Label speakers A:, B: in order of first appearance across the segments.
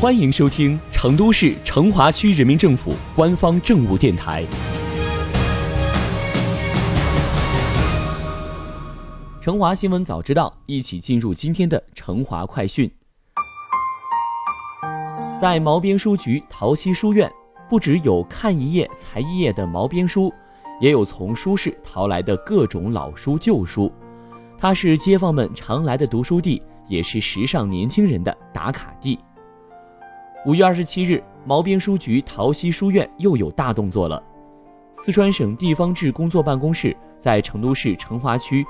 A: 欢迎收听成都市成华区人民政府官方政务电台《成华新闻早知道》，一起进入今天的成华快讯。在毛边书局桃溪书院，不只有看一页裁一页的毛边书，也有从书市淘来的各种老书旧书。它是街坊们常来的读书地，也是时尚年轻人的打卡地。五月二十七日，毛边书局桃溪书院又有大动作了。四川省地方志工作办公室在成都市成华区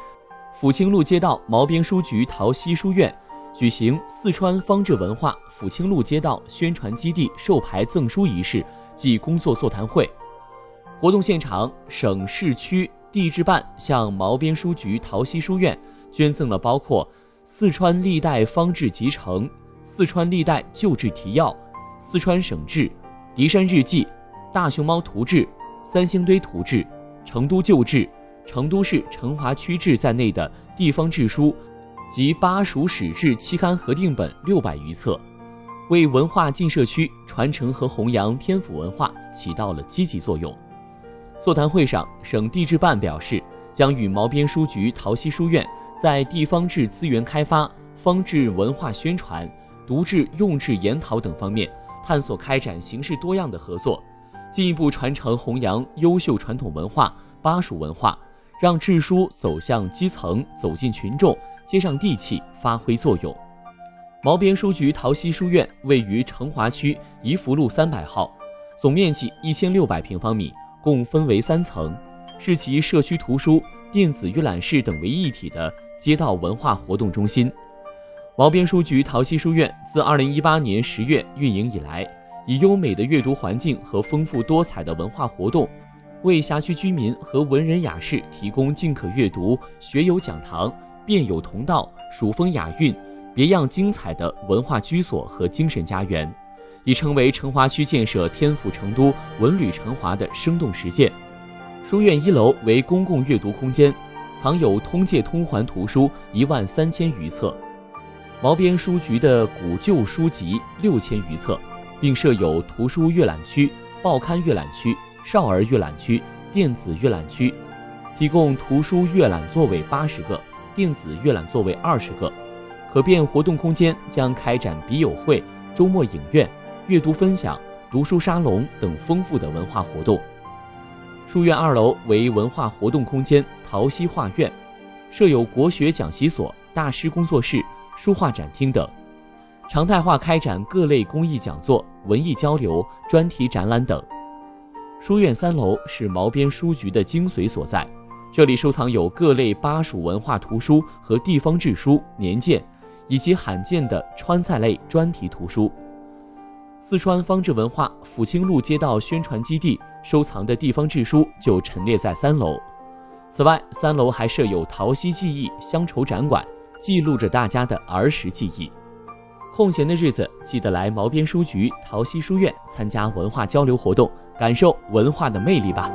A: 抚清路街道毛边书局桃溪书院举行四川方志文化抚清路街道宣传基地授牌赠书仪式暨工作座谈会。活动现场，省市区地质办向毛边书局桃溪书院捐赠了包括《四川历代方志集成》。四川历代旧志提要、四川省志、狄山日记、大熊猫图志、三星堆图志、成都旧志、成都市成华区志在内的地方志书及巴蜀史志期刊核定本六百余册，为文化进社区、传承和弘扬天府文化起到了积极作用。座谈会上，省地质办表示，将与毛边书局桃溪书院在地方志资源开发、方志文化宣传。读志、用志、研讨等方面探索开展形式多样的合作，进一步传承弘扬优秀传统文化巴蜀文化，让志书走向基层、走进群众、接上地气，发挥作用。毛边书局桃溪书院位于成华区怡福路三百号，总面积一千六百平方米，共分为三层，是集社区图书、电子阅览室等为一体的街道文化活动中心。毛边书局桃溪书院自二零一八年十月运营以来，以优美的阅读环境和丰富多彩的文化活动，为辖区居民和文人雅士提供尽可阅读、学有讲堂、辩有同道、蜀风雅韵、别样精彩的文化居所和精神家园，已成为成华区建设天府成都、文旅成华的生动实践。书院一楼为公共阅读空间，藏有通借通环图书一万三千余册。毛边书局的古旧书籍六千余册，并设有图书阅览区、报刊阅览区、少儿阅览区、电子阅览区，提供图书阅览座位八十个，电子阅览座位二十个。可变活动空间将开展笔友会、周末影院、阅读分享、读书沙龙等丰富的文化活动。书院二楼为文化活动空间桃溪画院，设有国学讲习所、大师工作室。书画展厅等，常态化开展各类公益讲座、文艺交流、专题展览等。书院三楼是毛边书局的精髓所在，这里收藏有各类巴蜀文化图书和地方志书、年鉴，以及罕见的川菜类专题图书。四川方志文化抚清路街道宣传基地收藏的地方志书就陈列在三楼。此外，三楼还设有桃溪记忆乡愁展馆。记录着大家的儿时记忆。空闲的日子，记得来毛边书局桃溪书院参加文化交流活动，感受文化的魅力吧。